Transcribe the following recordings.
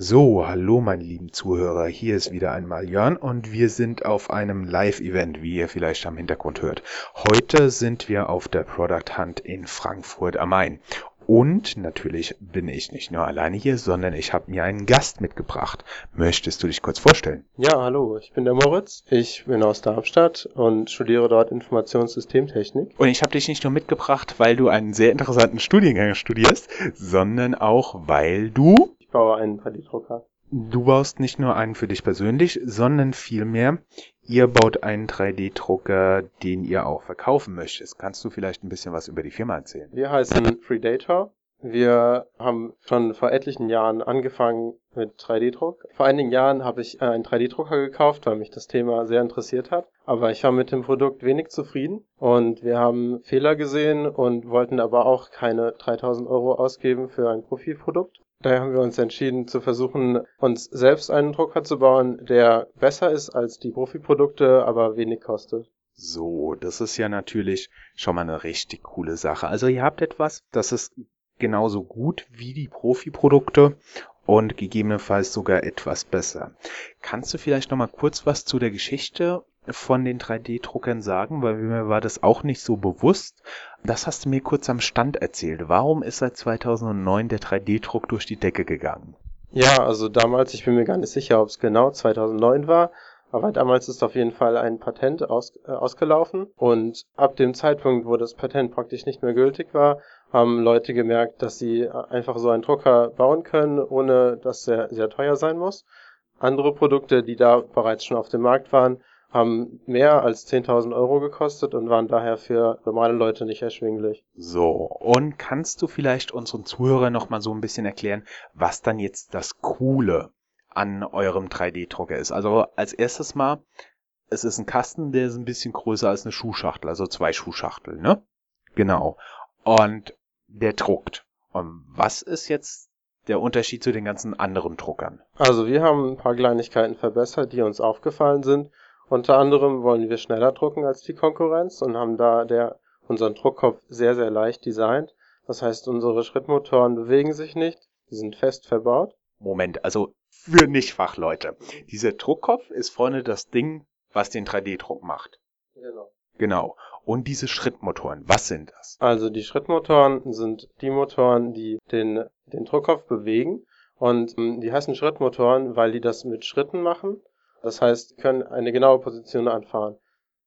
So, hallo meine lieben Zuhörer, hier ist wieder einmal Jörn und wir sind auf einem Live-Event, wie ihr vielleicht am Hintergrund hört. Heute sind wir auf der Product Hunt in Frankfurt am Main. Und natürlich bin ich nicht nur alleine hier, sondern ich habe mir einen Gast mitgebracht. Möchtest du dich kurz vorstellen? Ja, hallo, ich bin der Moritz. Ich bin aus Darmstadt und studiere dort Informationssystemtechnik. Und ich habe dich nicht nur mitgebracht, weil du einen sehr interessanten Studiengang studierst, sondern auch weil du ich baue einen 3D-Drucker. Du baust nicht nur einen für dich persönlich, sondern vielmehr, ihr baut einen 3D-Drucker, den ihr auch verkaufen möchtet. Kannst du vielleicht ein bisschen was über die Firma erzählen? Wir heißen Predator. Wir haben schon vor etlichen Jahren angefangen mit 3D-Druck. Vor einigen Jahren habe ich einen 3D-Drucker gekauft, weil mich das Thema sehr interessiert hat. Aber ich war mit dem Produkt wenig zufrieden und wir haben Fehler gesehen und wollten aber auch keine 3000 Euro ausgeben für ein Profiprodukt. Daher haben wir uns entschieden zu versuchen, uns selbst einen Drucker zu bauen, der besser ist als die Profiprodukte, aber wenig kostet. So, das ist ja natürlich schon mal eine richtig coole Sache. Also ihr habt etwas, das ist genauso gut wie die Profiprodukte und gegebenenfalls sogar etwas besser. Kannst du vielleicht noch mal kurz was zu der Geschichte von den 3D-Druckern sagen, weil mir war das auch nicht so bewusst. Das hast du mir kurz am Stand erzählt. Warum ist seit 2009 der 3D-Druck durch die Decke gegangen? Ja, also damals, ich bin mir gar nicht sicher, ob es genau 2009 war, aber damals ist auf jeden Fall ein Patent aus, äh, ausgelaufen und ab dem Zeitpunkt, wo das Patent praktisch nicht mehr gültig war, haben Leute gemerkt, dass sie einfach so einen Drucker bauen können, ohne dass er sehr teuer sein muss. Andere Produkte, die da bereits schon auf dem Markt waren, haben mehr als 10.000 Euro gekostet und waren daher für normale Leute nicht erschwinglich. So, und kannst du vielleicht unseren Zuhörern noch mal so ein bisschen erklären, was dann jetzt das Coole an eurem 3D-Drucker ist? Also als erstes mal, es ist ein Kasten, der ist ein bisschen größer als eine Schuhschachtel, also zwei Schuhschachteln, ne? Genau. Und der druckt. Und was ist jetzt der Unterschied zu den ganzen anderen Druckern? Also wir haben ein paar Kleinigkeiten verbessert, die uns aufgefallen sind. Unter anderem wollen wir schneller drucken als die Konkurrenz und haben da der, unseren Druckkopf sehr, sehr leicht designt. Das heißt, unsere Schrittmotoren bewegen sich nicht, die sind fest verbaut. Moment, also für Nichtfachleute. Dieser Druckkopf ist vorne das Ding, was den 3D-Druck macht. Genau. Genau. Und diese Schrittmotoren, was sind das? Also die Schrittmotoren sind die Motoren, die den, den Druckkopf bewegen. Und ähm, die heißen Schrittmotoren, weil die das mit Schritten machen. Das heißt, die können eine genaue Position anfahren.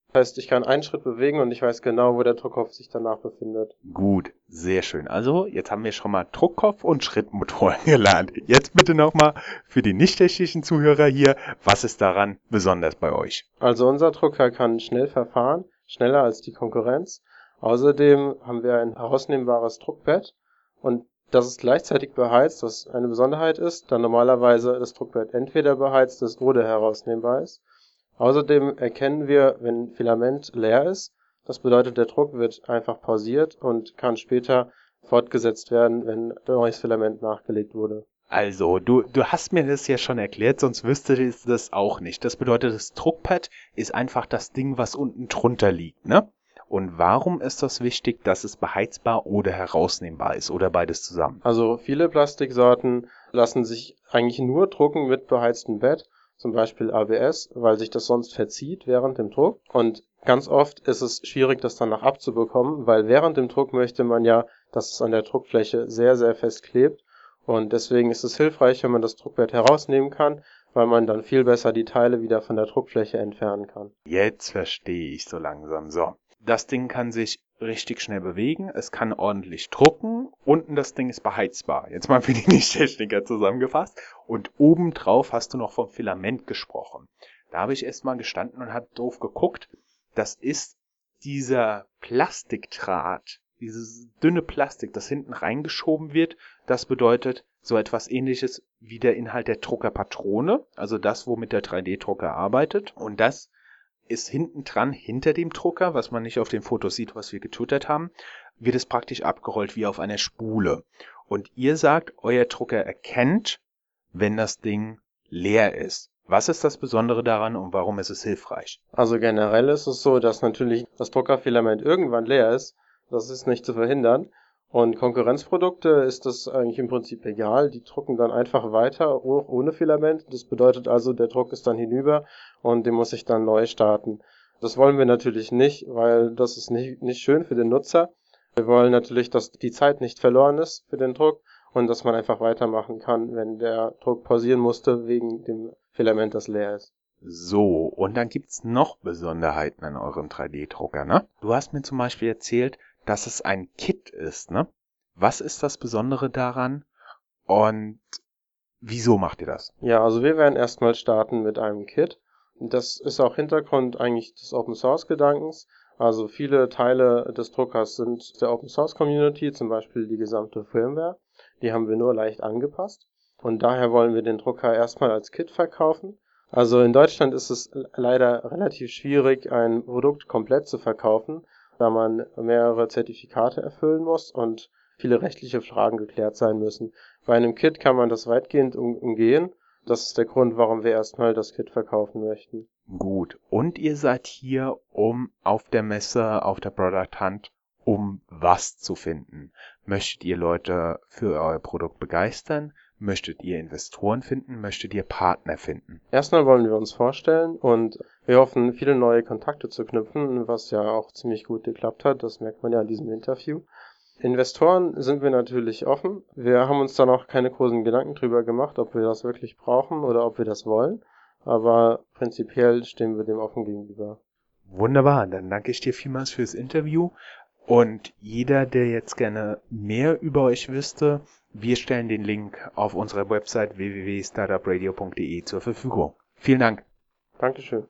Das heißt, ich kann einen Schritt bewegen und ich weiß genau, wo der Druckkopf sich danach befindet. Gut, sehr schön. Also, jetzt haben wir schon mal Druckkopf und Schrittmotoren gelernt. Jetzt bitte nochmal für die nicht technischen Zuhörer hier, was ist daran besonders bei euch? Also unser Drucker kann schnell verfahren, schneller als die Konkurrenz. Außerdem haben wir ein herausnehmbares Druckbett und das ist gleichzeitig beheizt, was eine Besonderheit ist, da normalerweise das Druckbett entweder beheizt ist oder herausnehmbar ist. Außerdem erkennen wir, wenn Filament leer ist. Das bedeutet, der Druck wird einfach pausiert und kann später fortgesetzt werden, wenn neues Filament nachgelegt wurde. Also, du, du hast mir das ja schon erklärt, sonst wüsste ich das auch nicht. Das bedeutet, das Druckpad ist einfach das Ding, was unten drunter liegt, ne? Und warum ist das wichtig, dass es beheizbar oder herausnehmbar ist oder beides zusammen? Also viele Plastiksorten lassen sich eigentlich nur drucken mit beheiztem Bett, zum Beispiel ABS, weil sich das sonst verzieht während dem Druck. Und ganz oft ist es schwierig, das danach abzubekommen, weil während dem Druck möchte man ja, dass es an der Druckfläche sehr, sehr fest klebt. Und deswegen ist es hilfreich, wenn man das Druckbett herausnehmen kann, weil man dann viel besser die Teile wieder von der Druckfläche entfernen kann. Jetzt verstehe ich so langsam. So, das Ding kann sich richtig schnell bewegen, es kann ordentlich drucken, unten das Ding ist beheizbar. Jetzt mal für die Nicht-Techniker zusammengefasst. Und obendrauf hast du noch vom Filament gesprochen. Da habe ich erst mal gestanden und habe drauf geguckt. Das ist dieser Plastikdraht, dieses dünne Plastik, das hinten reingeschoben wird. Das bedeutet so etwas ähnliches wie der Inhalt der Druckerpatrone, also das, womit der 3D-Drucker arbeitet. Und das ist hinten dran, hinter dem Drucker, was man nicht auf dem Foto sieht, was wir getwittert haben, wird es praktisch abgerollt wie auf einer Spule. Und ihr sagt, euer Drucker erkennt, wenn das Ding leer ist. Was ist das Besondere daran und warum ist es hilfreich? Also generell ist es so, dass natürlich das Druckerfilament irgendwann leer ist. Das ist nicht zu verhindern. Und Konkurrenzprodukte ist das eigentlich im Prinzip egal. Die drucken dann einfach weiter, ohne Filament. Das bedeutet also, der Druck ist dann hinüber und den muss ich dann neu starten. Das wollen wir natürlich nicht, weil das ist nicht, nicht schön für den Nutzer. Wir wollen natürlich, dass die Zeit nicht verloren ist für den Druck und dass man einfach weitermachen kann, wenn der Druck pausieren musste wegen dem Filament, das leer ist. So, und dann gibt's noch Besonderheiten an eurem 3D-Drucker, ne? Du hast mir zum Beispiel erzählt, dass es ein Kit ist, ne? Was ist das Besondere daran und wieso macht ihr das? Ja, also wir werden erstmal starten mit einem Kit. Das ist auch Hintergrund eigentlich des Open Source Gedankens. Also viele Teile des Druckers sind der Open Source Community, zum Beispiel die gesamte Firmware. Die haben wir nur leicht angepasst. Und daher wollen wir den Drucker erstmal als Kit verkaufen. Also in Deutschland ist es leider relativ schwierig, ein Produkt komplett zu verkaufen, da man mehrere Zertifikate erfüllen muss und viele rechtliche Fragen geklärt sein müssen. Bei einem Kit kann man das weitgehend umgehen. Das ist der Grund, warum wir erstmal das Kit verkaufen möchten. Gut. Und ihr seid hier, um auf der Messe, auf der Product Hunt, um was zu finden? Möchtet ihr Leute für euer Produkt begeistern? Möchtet ihr Investoren finden? Möchtet ihr Partner finden? Erstmal wollen wir uns vorstellen und wir hoffen, viele neue Kontakte zu knüpfen, was ja auch ziemlich gut geklappt hat. Das merkt man ja in diesem Interview. Investoren sind wir natürlich offen. Wir haben uns da noch keine großen Gedanken drüber gemacht, ob wir das wirklich brauchen oder ob wir das wollen. Aber prinzipiell stehen wir dem offen gegenüber. Wunderbar, dann danke ich dir vielmals fürs Interview. Und jeder, der jetzt gerne mehr über euch wüsste, wir stellen den Link auf unserer Website www.startupradio.de zur Verfügung. Vielen Dank. Dankeschön.